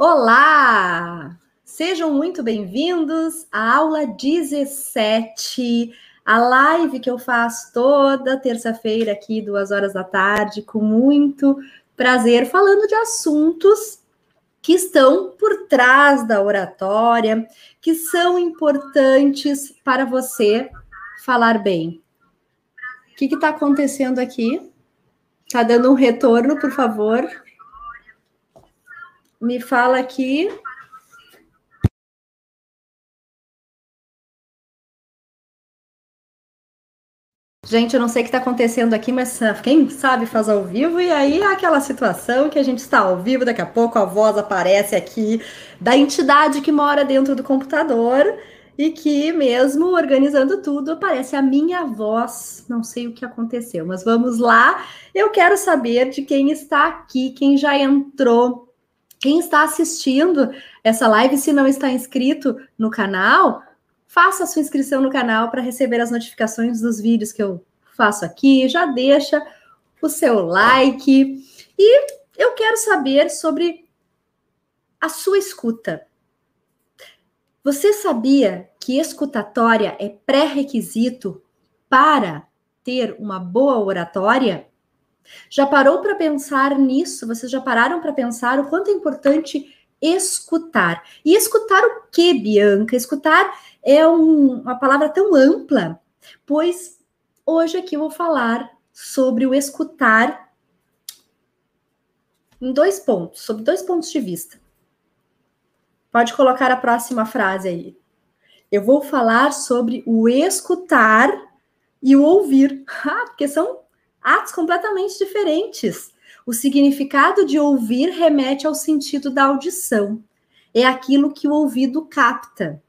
Olá! Sejam muito bem-vindos à aula 17, a live que eu faço toda terça-feira aqui, duas horas da tarde, com muito prazer, falando de assuntos que estão por trás da oratória, que são importantes para você falar bem. O que está acontecendo aqui? Está dando um retorno, por favor. Me fala aqui. Gente, eu não sei o que está acontecendo aqui, mas ah, quem sabe faz ao vivo, e aí é aquela situação que a gente está ao vivo, daqui a pouco a voz aparece aqui da entidade que mora dentro do computador e que, mesmo organizando tudo, aparece a minha voz. Não sei o que aconteceu, mas vamos lá. Eu quero saber de quem está aqui, quem já entrou quem está assistindo essa live, se não está inscrito no canal, faça a sua inscrição no canal para receber as notificações dos vídeos que eu faço aqui. Já deixa o seu like. E eu quero saber sobre a sua escuta. Você sabia que escutatória é pré-requisito para ter uma boa oratória? Já parou para pensar nisso? Vocês já pararam para pensar o quanto é importante escutar? E escutar o que, Bianca? Escutar é um, uma palavra tão ampla, pois hoje aqui eu vou falar sobre o escutar em dois pontos, sobre dois pontos de vista. Pode colocar a próxima frase aí. Eu vou falar sobre o escutar e o ouvir. Ah, porque são atos completamente diferentes. O significado de ouvir remete ao sentido da audição. É aquilo que o ouvido capta.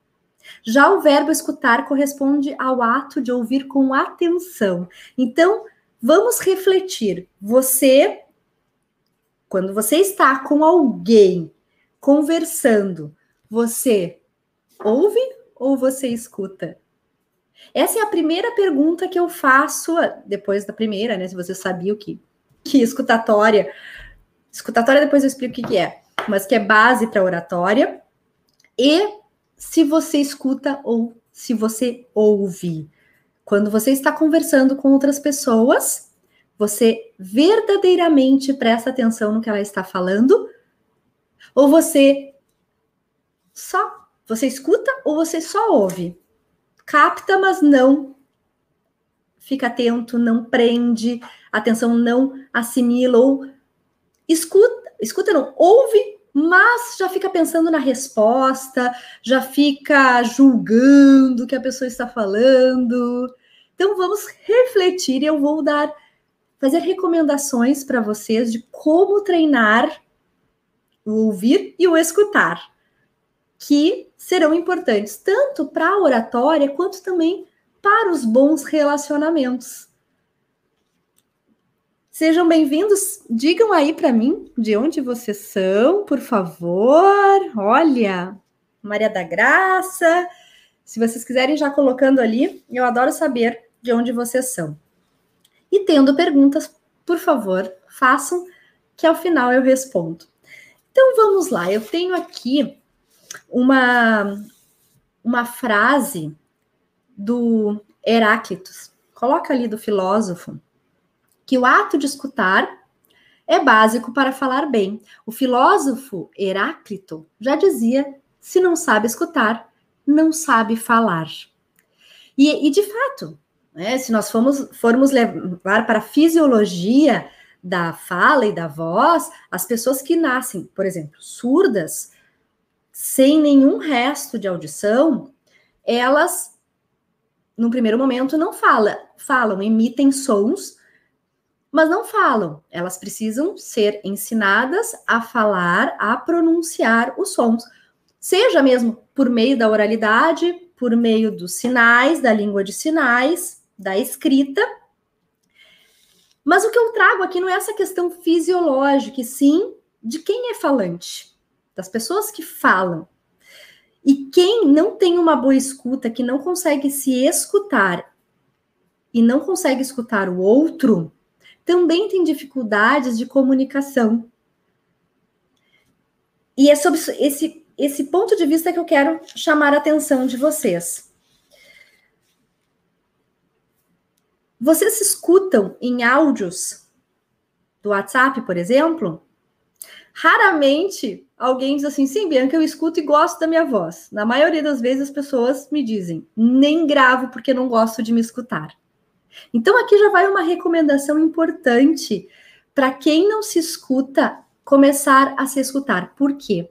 Já o verbo escutar corresponde ao ato de ouvir com atenção. Então, vamos refletir. Você, quando você está com alguém conversando, você ouve ou você escuta? Essa é a primeira pergunta que eu faço depois da primeira, né? Se você sabia o que, que escutatória. Escutatória, depois eu explico o que, que é, mas que é base para oratória. E se você escuta ou se você ouve. Quando você está conversando com outras pessoas, você verdadeiramente presta atenção no que ela está falando? Ou você só você escuta ou você só ouve? Capta, mas não fica atento, não prende, atenção não assimila ou escuta, escuta não, ouve, mas já fica pensando na resposta, já fica julgando o que a pessoa está falando. Então vamos refletir e eu vou dar fazer recomendações para vocês de como treinar o ouvir e o escutar que serão importantes tanto para a oratória quanto também para os bons relacionamentos. Sejam bem-vindos. Digam aí para mim de onde vocês são, por favor. Olha, Maria da Graça. Se vocês quiserem já colocando ali, eu adoro saber de onde vocês são. E tendo perguntas, por favor, façam que ao final eu respondo. Então vamos lá, eu tenho aqui uma, uma frase do Heráclitos, coloca ali do filósofo, que o ato de escutar é básico para falar bem. O filósofo Heráclito já dizia: se não sabe escutar, não sabe falar. E, e de fato, né, se nós formos, formos levar para a fisiologia da fala e da voz, as pessoas que nascem, por exemplo, surdas, sem nenhum resto de audição, elas, no primeiro momento, não falam, falam, emitem sons, mas não falam. Elas precisam ser ensinadas a falar, a pronunciar os sons, seja mesmo por meio da oralidade, por meio dos sinais, da língua de sinais, da escrita. Mas o que eu trago aqui não é essa questão fisiológica, e sim de quem é falante das pessoas que falam. E quem não tem uma boa escuta, que não consegue se escutar e não consegue escutar o outro, também tem dificuldades de comunicação. e é sobre esse, esse ponto de vista que eu quero chamar a atenção de vocês. Vocês escutam em áudios do WhatsApp, por exemplo? Raramente alguém diz assim: sim, Bianca, eu escuto e gosto da minha voz. Na maioria das vezes as pessoas me dizem: nem gravo porque não gosto de me escutar. Então aqui já vai uma recomendação importante para quem não se escuta começar a se escutar. Por quê?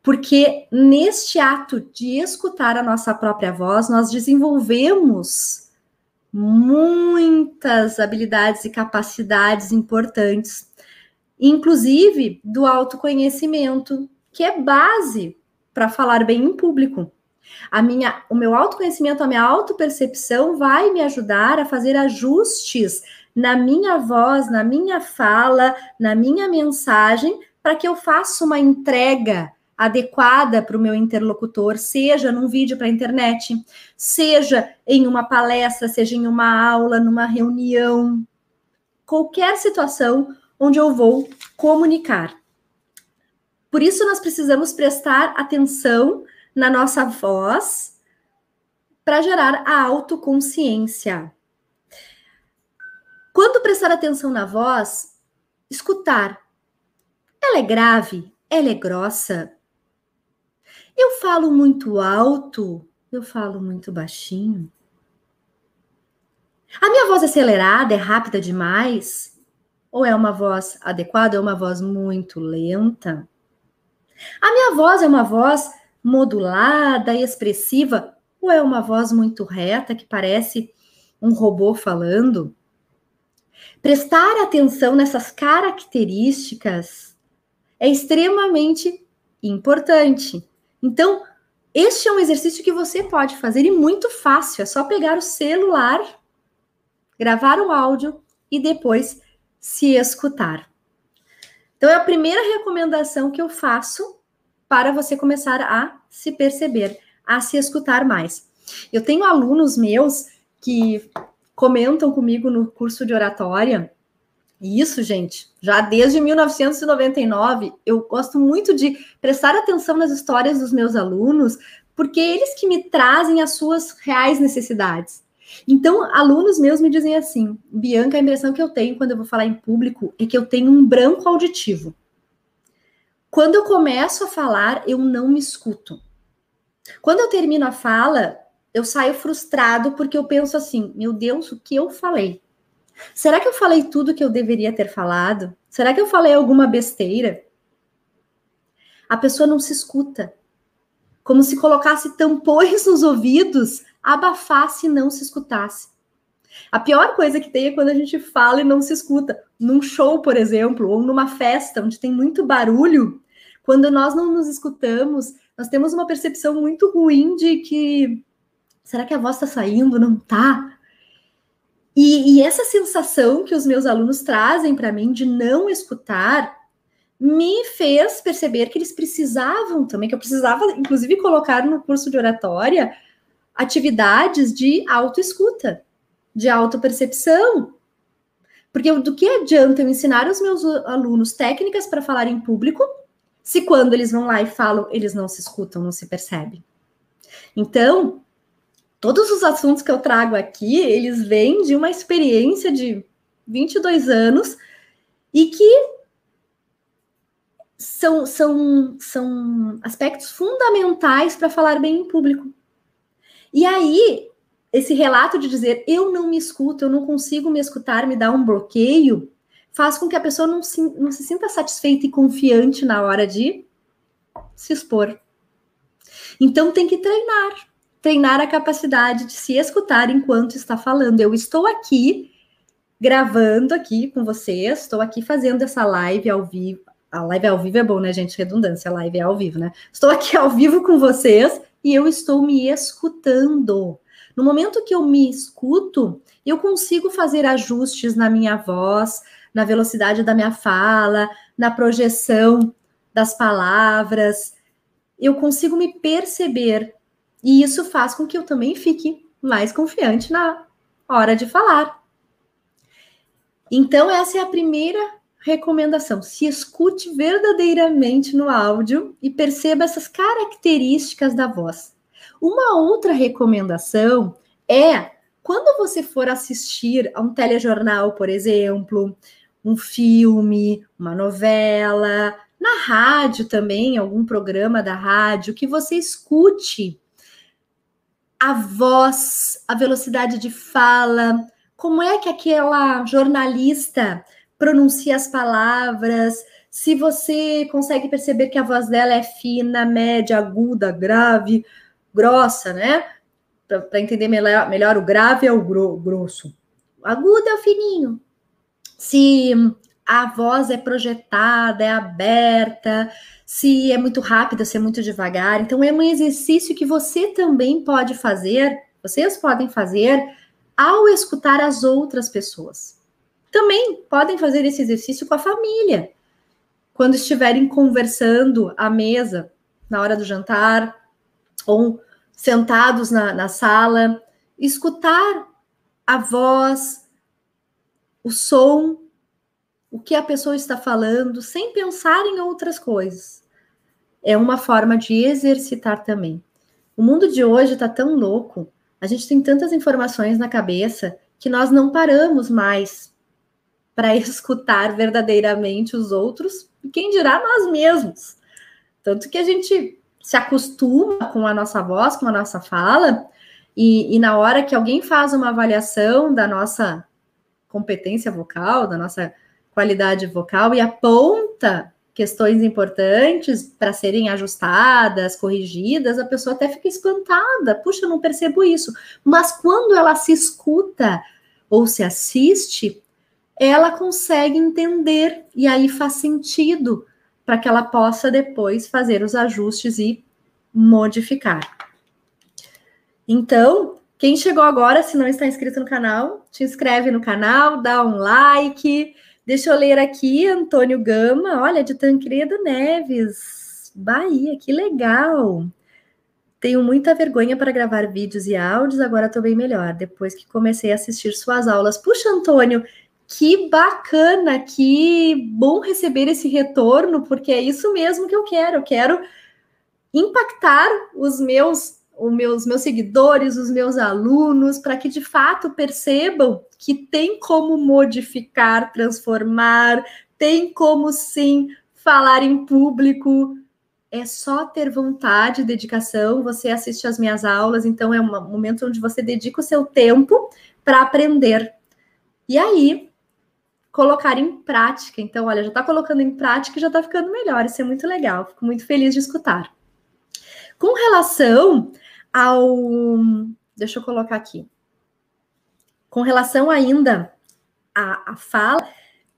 Porque neste ato de escutar a nossa própria voz, nós desenvolvemos muitas habilidades e capacidades importantes, inclusive do autoconhecimento, que é base para falar bem em público. A minha, o meu autoconhecimento, a minha autopercepção vai me ajudar a fazer ajustes na minha voz, na minha fala, na minha mensagem, para que eu faça uma entrega adequada para o meu interlocutor, seja num vídeo para a internet, seja em uma palestra, seja em uma aula, numa reunião, qualquer situação onde eu vou comunicar. Por isso, nós precisamos prestar atenção na nossa voz para gerar a autoconsciência. Quando prestar atenção na voz, escutar. Ela é grave? Ela é grossa? Eu falo muito alto? Eu falo muito baixinho? A minha voz é acelerada, é rápida demais? Ou é uma voz adequada, é uma voz muito lenta? A minha voz é uma voz modulada e expressiva, ou é uma voz muito reta que parece um robô falando? Prestar atenção nessas características é extremamente importante. Então, este é um exercício que você pode fazer e muito fácil. É só pegar o celular, gravar o áudio e depois se escutar. Então, é a primeira recomendação que eu faço para você começar a se perceber, a se escutar mais. Eu tenho alunos meus que comentam comigo no curso de oratória. E isso, gente, já desde 1999, eu gosto muito de prestar atenção nas histórias dos meus alunos, porque é eles que me trazem as suas reais necessidades. Então, alunos meus me dizem assim: Bianca, a impressão que eu tenho quando eu vou falar em público é que eu tenho um branco auditivo. Quando eu começo a falar, eu não me escuto. Quando eu termino a fala, eu saio frustrado porque eu penso assim: meu Deus, o que eu falei? Será que eu falei tudo que eu deveria ter falado? Será que eu falei alguma besteira? A pessoa não se escuta. Como se colocasse tampões nos ouvidos, abafasse e não se escutasse. A pior coisa que tem é quando a gente fala e não se escuta. Num show, por exemplo, ou numa festa onde tem muito barulho, quando nós não nos escutamos, nós temos uma percepção muito ruim de que Será que a voz está saindo? Não tá? E, e, essa sensação que os meus alunos trazem para mim de não escutar me fez perceber que eles precisavam também, que eu precisava, inclusive, colocar no curso de oratória atividades de autoescuta, de autopercepção. Porque do que adianta eu ensinar os meus alunos técnicas para falar em público, se quando eles vão lá e falam, eles não se escutam, não se percebem? Então, todos os assuntos que eu trago aqui, eles vêm de uma experiência de 22 anos e que são, são, são aspectos fundamentais para falar bem em público. E aí, esse relato de dizer eu não me escuto, eu não consigo me escutar, me dá um bloqueio, faz com que a pessoa não se, não se sinta satisfeita e confiante na hora de se expor. Então tem que treinar treinar a capacidade de se escutar enquanto está falando. Eu estou aqui gravando aqui com vocês, estou aqui fazendo essa live ao vivo. A live ao vivo é bom, né, gente? Redundância, a live é ao vivo, né? Estou aqui ao vivo com vocês e eu estou me escutando. No momento que eu me escuto, eu consigo fazer ajustes na minha voz, na velocidade da minha fala, na projeção das palavras. Eu consigo me perceber e isso faz com que eu também fique mais confiante na hora de falar. Então, essa é a primeira recomendação: se escute verdadeiramente no áudio e perceba essas características da voz. Uma outra recomendação é quando você for assistir a um telejornal, por exemplo, um filme, uma novela, na rádio também, algum programa da rádio, que você escute a voz, a velocidade de fala, como é que aquela jornalista pronuncia as palavras, se você consegue perceber que a voz dela é fina, média, aguda, grave, grossa, né? Para entender melhor, melhor, o grave é o gro grosso. Agudo é o fininho. Se a voz é projetada, é aberta, se é muito rápida, se é muito devagar. Então, é um exercício que você também pode fazer, vocês podem fazer ao escutar as outras pessoas. Também podem fazer esse exercício com a família. Quando estiverem conversando à mesa, na hora do jantar, ou sentados na, na sala, escutar a voz, o som, o que a pessoa está falando, sem pensar em outras coisas. É uma forma de exercitar também. O mundo de hoje está tão louco, a gente tem tantas informações na cabeça que nós não paramos mais para escutar verdadeiramente os outros, e quem dirá nós mesmos. Tanto que a gente se acostuma com a nossa voz, com a nossa fala, e, e na hora que alguém faz uma avaliação da nossa competência vocal, da nossa qualidade vocal e aponta questões importantes para serem ajustadas, corrigidas, a pessoa até fica espantada. Puxa, não percebo isso. Mas quando ela se escuta ou se assiste, ela consegue entender e aí faz sentido para que ela possa depois fazer os ajustes e modificar. Então, quem chegou agora, se não está inscrito no canal, te inscreve no canal, dá um like. Deixa eu ler aqui, Antônio Gama, olha, de Tancredo Neves, Bahia, que legal. Tenho muita vergonha para gravar vídeos e áudios, agora estou bem melhor, depois que comecei a assistir suas aulas. Puxa, Antônio, que bacana, que bom receber esse retorno, porque é isso mesmo que eu quero. Eu quero impactar os meus, os meus, meus seguidores, os meus alunos, para que de fato percebam que tem como modificar, transformar, tem como sim falar em público. É só ter vontade, dedicação. Você assiste às minhas aulas, então é um momento onde você dedica o seu tempo para aprender. E aí, colocar em prática. Então, olha, já está colocando em prática e já está ficando melhor. Isso é muito legal. Fico muito feliz de escutar. Com relação ao. Deixa eu colocar aqui. Com relação ainda à, à fala,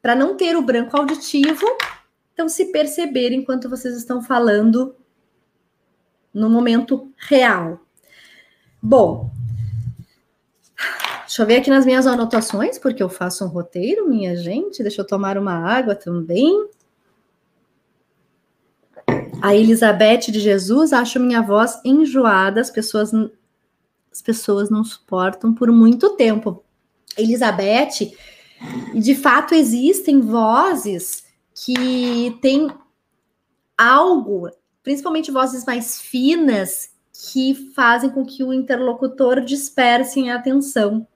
para não ter o branco auditivo, então se perceber enquanto vocês estão falando no momento real. Bom, Deixa eu ver aqui nas minhas anotações, porque eu faço um roteiro, minha gente. Deixa eu tomar uma água também. A Elizabeth de Jesus, acho minha voz enjoada, as pessoas, as pessoas não suportam por muito tempo. Elizabeth, de fato existem vozes que têm algo, principalmente vozes mais finas, que fazem com que o interlocutor disperse a atenção.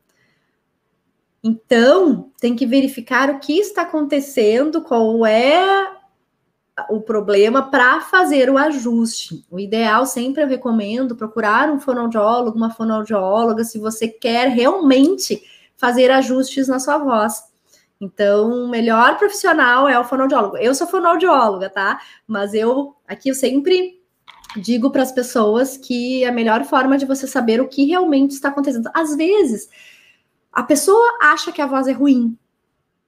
Então, tem que verificar o que está acontecendo, qual é o problema para fazer o ajuste. O ideal sempre eu recomendo procurar um fonoaudiólogo, uma fonoaudióloga, se você quer realmente fazer ajustes na sua voz. Então, o melhor profissional é o fonoaudiólogo. Eu sou fonoaudióloga, tá? Mas eu aqui eu sempre digo para as pessoas que a melhor forma de você saber o que realmente está acontecendo. Às vezes, a pessoa acha que a voz é ruim,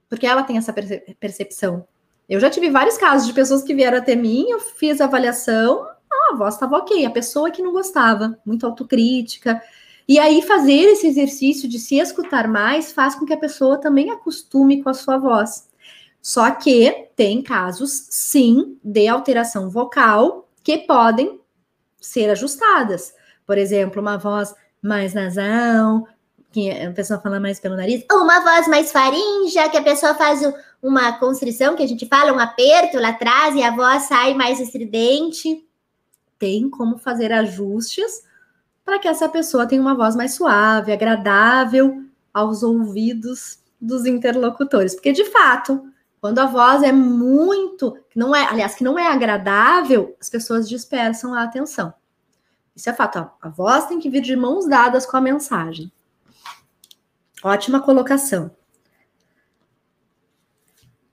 porque ela tem essa percepção. Eu já tive vários casos de pessoas que vieram até mim, eu fiz a avaliação, ah, a voz estava ok, a pessoa que não gostava, muito autocrítica. E aí, fazer esse exercício de se escutar mais faz com que a pessoa também acostume com a sua voz. Só que tem casos, sim, de alteração vocal que podem ser ajustadas. Por exemplo, uma voz mais nasal, que a pessoa fala mais pelo nariz, uma voz mais faringe, que a pessoa faz uma constrição que a gente fala, um aperto lá atrás e a voz sai mais estridente. Tem como fazer ajustes para que essa pessoa tenha uma voz mais suave, agradável aos ouvidos dos interlocutores, porque de fato, quando a voz é muito, não é, aliás, que não é agradável, as pessoas dispersam a atenção. Isso é fato. Ó. A voz tem que vir de mãos dadas com a mensagem. Ótima colocação.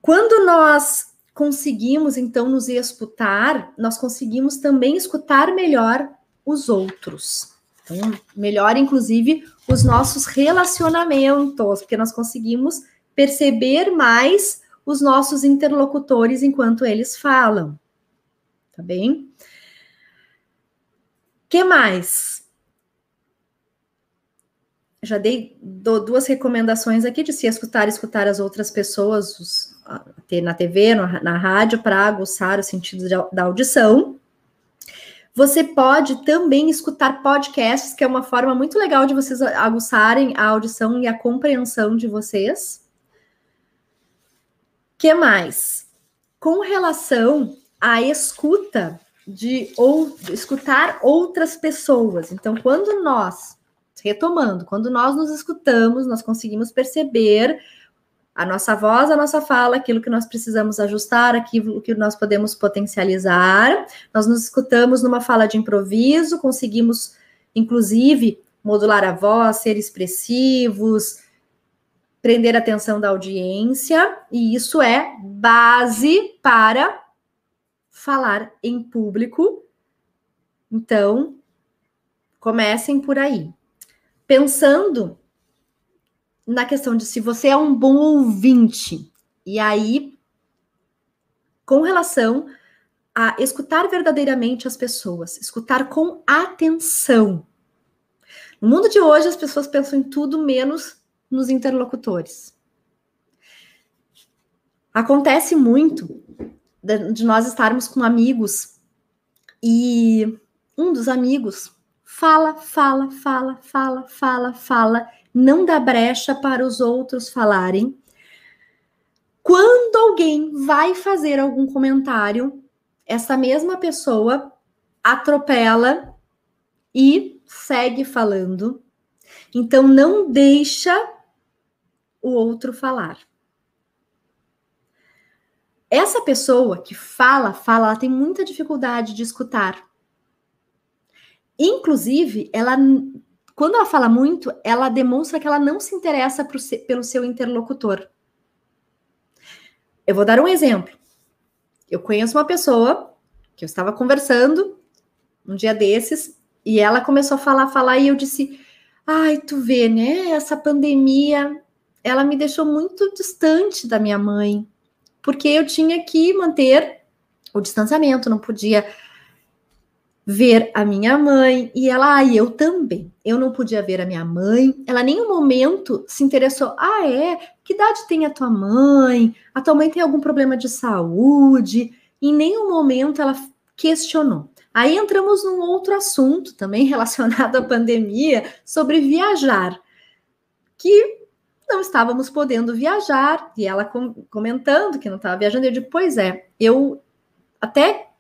Quando nós conseguimos, então, nos escutar, nós conseguimos também escutar melhor os outros. Então, melhor, inclusive, os nossos relacionamentos, porque nós conseguimos perceber mais os nossos interlocutores enquanto eles falam. Tá bem? que mais? Já dei duas recomendações aqui de se escutar, escutar as outras pessoas os, na TV, no, na rádio, para aguçar o sentido da audição. Você pode também escutar podcasts, que é uma forma muito legal de vocês aguçarem a audição e a compreensão de vocês. que mais? Com relação à escuta, de, ou, de escutar outras pessoas. Então, quando nós, retomando, quando nós nos escutamos, nós conseguimos perceber a nossa voz, a nossa fala, aquilo que nós precisamos ajustar, aquilo que nós podemos potencializar. Nós nos escutamos numa fala de improviso, conseguimos, inclusive, modular a voz, ser expressivos, prender a atenção da audiência, e isso é base para falar em público. Então, comecem por aí. Pensando na questão de se você é um bom ouvinte, e aí, com relação a escutar verdadeiramente as pessoas, escutar com atenção. No mundo de hoje, as pessoas pensam em tudo menos nos interlocutores. Acontece muito de nós estarmos com amigos e um dos amigos fala, fala, fala, fala, fala, fala, não dá brecha para os outros falarem. Quando alguém vai fazer algum comentário, essa mesma pessoa atropela e segue falando. Então não deixa o outro falar. Essa pessoa que fala, fala, ela tem muita dificuldade de escutar. Inclusive, ela quando ela fala muito, ela demonstra que ela não se interessa pelo seu interlocutor. Eu vou dar um exemplo. Eu conheço uma pessoa que eu estava conversando um dia desses e ela começou a falar, falar e eu disse: "Ai, tu vê, né? Essa pandemia, ela me deixou muito distante da minha mãe porque eu tinha que manter o distanciamento, não podia ver a minha mãe e ela, ah, eu também. Eu não podia ver a minha mãe. Ela em nenhum momento se interessou. Ah, é? Que idade tem a tua mãe? A tua mãe tem algum problema de saúde? Em nenhum momento ela questionou. Aí entramos num outro assunto também relacionado à pandemia sobre viajar, que não estávamos podendo viajar, e ela com, comentando que não estava viajando, eu digo, pois é, eu até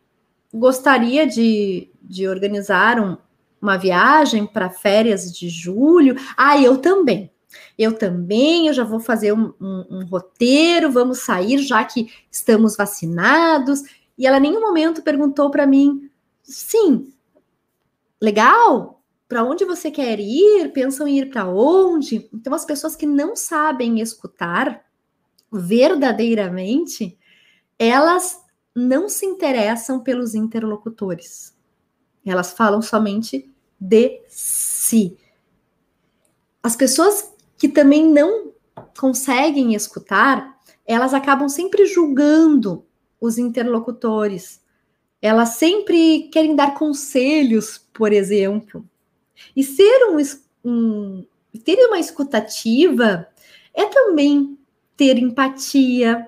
gostaria de, de organizar um, uma viagem para férias de julho. Ah, eu também. Eu também, eu já vou fazer um, um, um, roteiro, vamos sair já que estamos vacinados. E ela em nenhum momento perguntou para mim, sim, legal, para onde você quer ir, pensam em ir para onde. Então, as pessoas que não sabem escutar verdadeiramente, elas não se interessam pelos interlocutores. Elas falam somente de si. As pessoas que também não conseguem escutar, elas acabam sempre julgando os interlocutores. Elas sempre querem dar conselhos, por exemplo. E ser um, um ter uma escutativa é também ter empatia,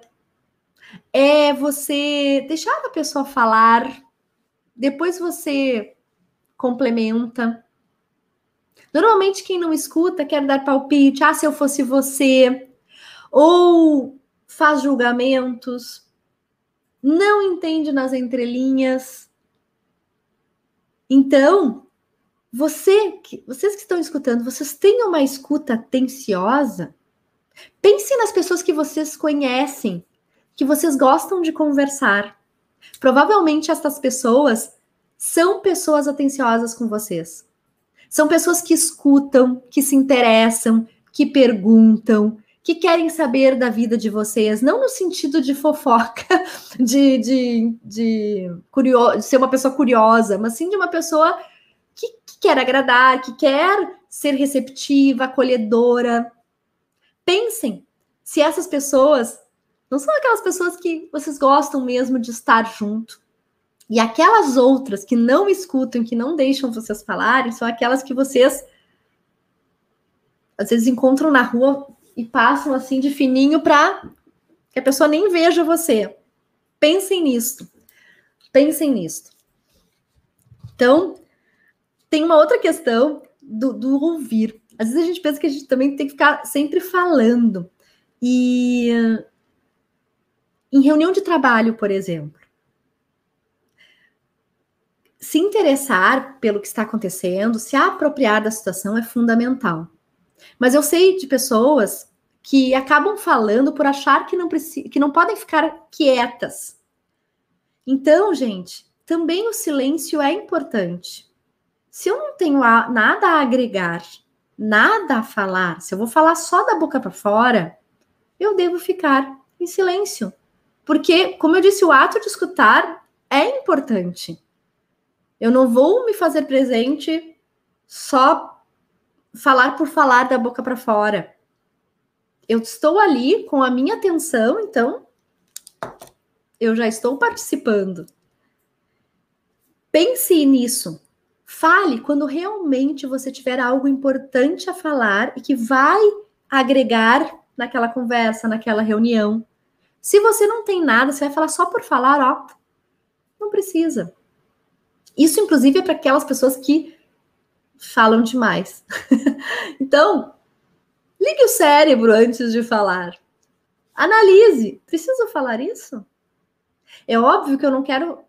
é você deixar a pessoa falar, depois você complementa. Normalmente quem não escuta quer dar palpite, ah, se eu fosse você, ou faz julgamentos, não entende nas entrelinhas. Então, você, vocês que estão escutando, vocês têm uma escuta atenciosa? Pense nas pessoas que vocês conhecem, que vocês gostam de conversar. Provavelmente essas pessoas são pessoas atenciosas com vocês. São pessoas que escutam, que se interessam, que perguntam, que querem saber da vida de vocês, não no sentido de fofoca, de, de, de, de ser uma pessoa curiosa, mas sim de uma pessoa que, que quer agradar, que quer ser receptiva, acolhedora. Pensem se essas pessoas não são aquelas pessoas que vocês gostam mesmo de estar junto. E aquelas outras que não escutam, que não deixam vocês falarem, são aquelas que vocês às vezes encontram na rua e passam assim de fininho para que a pessoa nem veja você. Pensem nisso. Pensem nisso. Então, tem uma outra questão do, do, ouvir. Às vezes a gente pensa que a gente também tem que ficar sempre falando. E em reunião de trabalho, por exemplo, se interessar pelo que está acontecendo, se apropriar da situação é fundamental. Mas eu sei de pessoas que acabam falando por achar que não, que não podem ficar quietas. Então, gente, também o silêncio é importante. Se eu não tenho a, nada a agregar, nada a falar, se eu vou falar só da boca para fora, eu devo ficar em silêncio. Porque, como eu disse, o ato de escutar é importante. Eu não vou me fazer presente só falar por falar da boca para fora. Eu estou ali com a minha atenção, então eu já estou participando. Pense nisso. Fale quando realmente você tiver algo importante a falar e que vai agregar naquela conversa, naquela reunião. Se você não tem nada, você vai falar só por falar, ó, não precisa. Isso, inclusive, é para aquelas pessoas que falam demais. então, ligue o cérebro antes de falar. Analise. Preciso falar isso? É óbvio que eu não quero,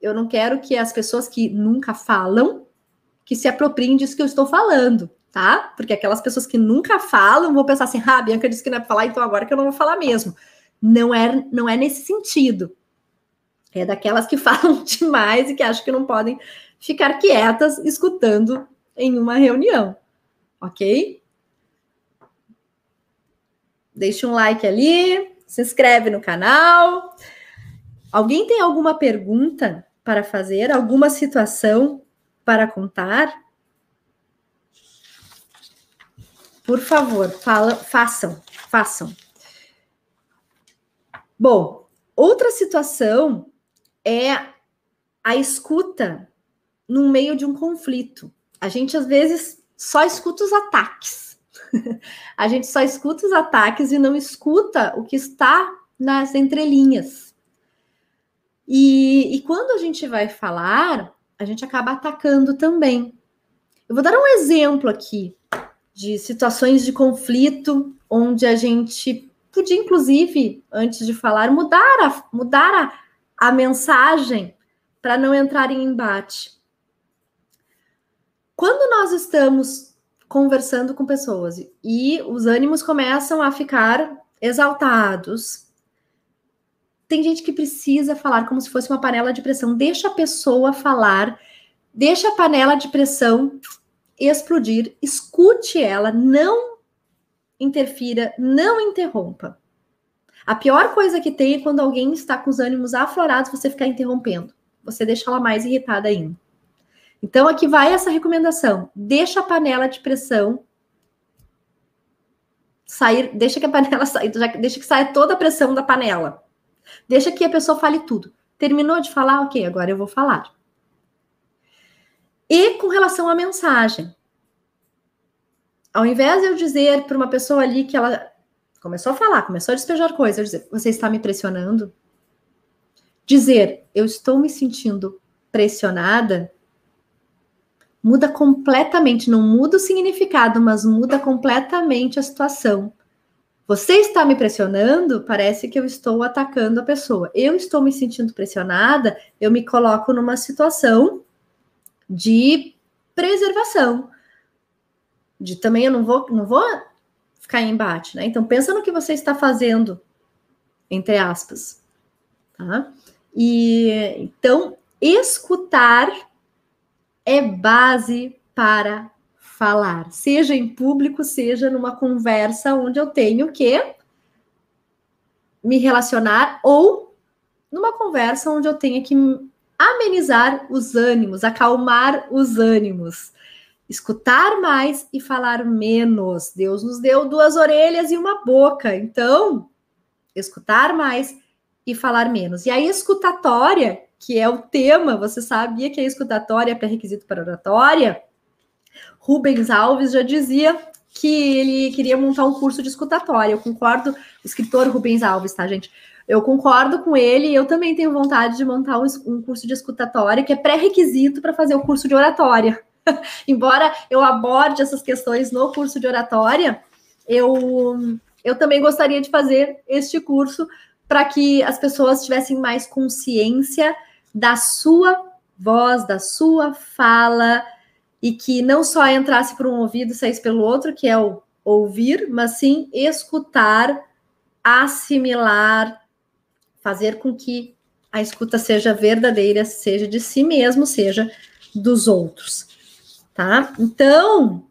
eu não quero que as pessoas que nunca falam que se apropriem disso que eu estou falando, tá? Porque aquelas pessoas que nunca falam vão pensar assim: "Ah, Bianca disse que não é para falar, então agora que eu não vou falar mesmo". Não é, não é nesse sentido. É daquelas que falam demais e que acham que não podem ficar quietas escutando em uma reunião, ok? Deixe um like ali, se inscreve no canal. Alguém tem alguma pergunta para fazer? Alguma situação para contar? Por favor, fala, façam, façam. Bom, outra situação é a escuta no meio de um conflito a gente às vezes só escuta os ataques. a gente só escuta os ataques e não escuta o que está nas entrelinhas. E, e quando a gente vai falar, a gente acaba atacando também. Eu vou dar um exemplo aqui de situações de conflito onde a gente podia, inclusive, antes de falar, mudar a, mudar a, a mensagem para não entrar em embate. Quando nós estamos conversando com pessoas e os ânimos começam a ficar exaltados, tem gente que precisa falar como se fosse uma panela de pressão. Deixa a pessoa falar, deixa a panela de pressão explodir, escute ela, não interfira, não interrompa. A pior coisa que tem é quando alguém está com os ânimos aflorados, você ficar interrompendo. Você deixa ela mais irritada ainda. Então, aqui vai essa recomendação: deixa a panela de pressão sair, deixa que a panela sair, deixa que saia toda a pressão da panela. Deixa que a pessoa fale tudo. Terminou de falar? Ok, agora eu vou falar. E com relação à mensagem. Ao invés de eu dizer para uma pessoa ali que ela começou a falar, começou a despejar coisas, eu dizer, você está me pressionando? Dizer, eu estou me sentindo pressionada, muda completamente, não muda o significado, mas muda completamente a situação. Você está me pressionando, parece que eu estou atacando a pessoa. Eu estou me sentindo pressionada, eu me coloco numa situação de preservação. De também eu não vou, não vou ficar em embate, né? Então pensa no que você está fazendo, entre aspas, tá? E então escutar é base para falar, seja em público, seja numa conversa onde eu tenho que me relacionar ou numa conversa onde eu tenho que amenizar os ânimos, acalmar os ânimos, escutar mais e falar menos. Deus nos deu duas orelhas e uma boca, então escutar mais e falar menos. E a escutatória, que é o tema, você sabia que a escutatória é pré-requisito para oratória? Rubens Alves já dizia que ele queria montar um curso de escutatória. Eu concordo, o escritor Rubens Alves, tá, gente? Eu concordo com ele, eu também tenho vontade de montar um, curso de escutatória, que é pré-requisito para fazer o curso de oratória. Embora eu aborde essas questões no curso de oratória, eu, eu também gostaria de fazer este curso para que as pessoas tivessem mais consciência da sua voz, da sua fala, e que não só entrasse por um ouvido e saísse pelo outro, que é o ouvir, mas sim escutar, assimilar, fazer com que a escuta seja verdadeira, seja de si mesmo, seja dos outros, tá? Então,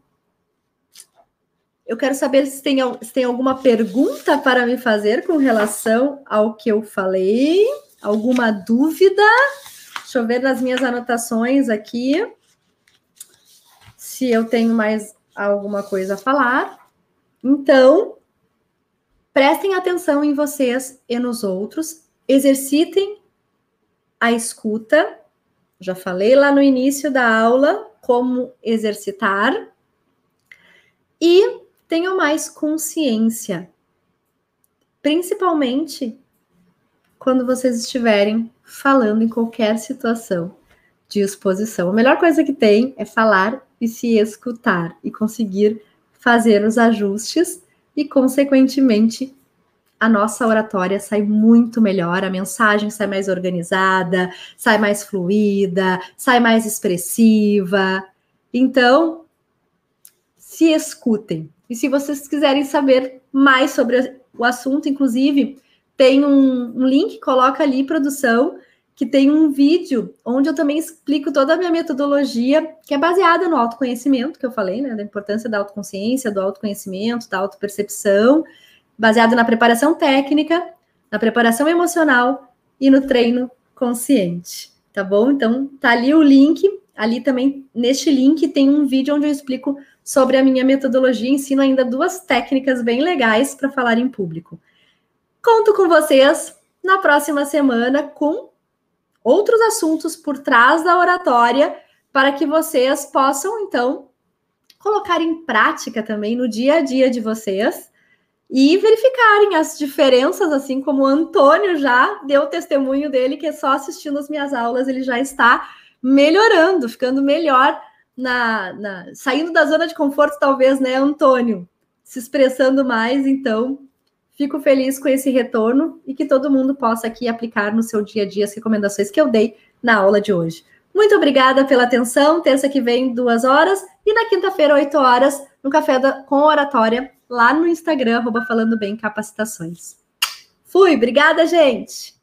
eu quero saber se tem, se tem alguma pergunta para me fazer com relação ao que eu falei, alguma dúvida? Deixa eu ver nas minhas anotações aqui se eu tenho mais alguma coisa a falar. Então, prestem atenção em vocês e nos outros, exercitem a escuta. Já falei lá no início da aula como exercitar. E tenham mais consciência, principalmente quando vocês estiverem falando em qualquer situação de exposição. A melhor coisa que tem é falar e se escutar e conseguir fazer os ajustes e, consequentemente, a nossa oratória sai muito melhor, a mensagem sai mais organizada, sai mais fluida, sai mais expressiva. Então, se escutem. E se vocês quiserem saber mais sobre o assunto, inclusive, tem um, um link, coloca ali, produção, que tem um vídeo onde eu também explico toda a minha metodologia, que é baseada no autoconhecimento, que eu falei, né? Da importância da autoconsciência, do autoconhecimento, da autopercepção, baseado na preparação técnica, na preparação emocional e no treino consciente. Tá bom? Então, tá ali o link. Ali também, neste link, tem um vídeo onde eu explico sobre a minha metodologia, ensino ainda duas técnicas bem legais para falar em público. Conto com vocês na próxima semana com outros assuntos por trás da oratória para que vocês possam, então, colocar em prática também no dia a dia de vocês e verificarem as diferenças, assim como o Antônio já deu testemunho dele, que é só assistindo as minhas aulas ele já está melhorando, ficando melhor na, na saindo da zona de conforto, talvez, né, Antônio? Se expressando mais, então Fico feliz com esse retorno e que todo mundo possa aqui aplicar no seu dia a dia as recomendações que eu dei na aula de hoje. Muito obrigada pela atenção. Terça que vem, duas horas. E na quinta-feira, oito horas, no Café da, com Oratória, lá no Instagram, arroba Falando Bem Capacitações. Fui, obrigada, gente!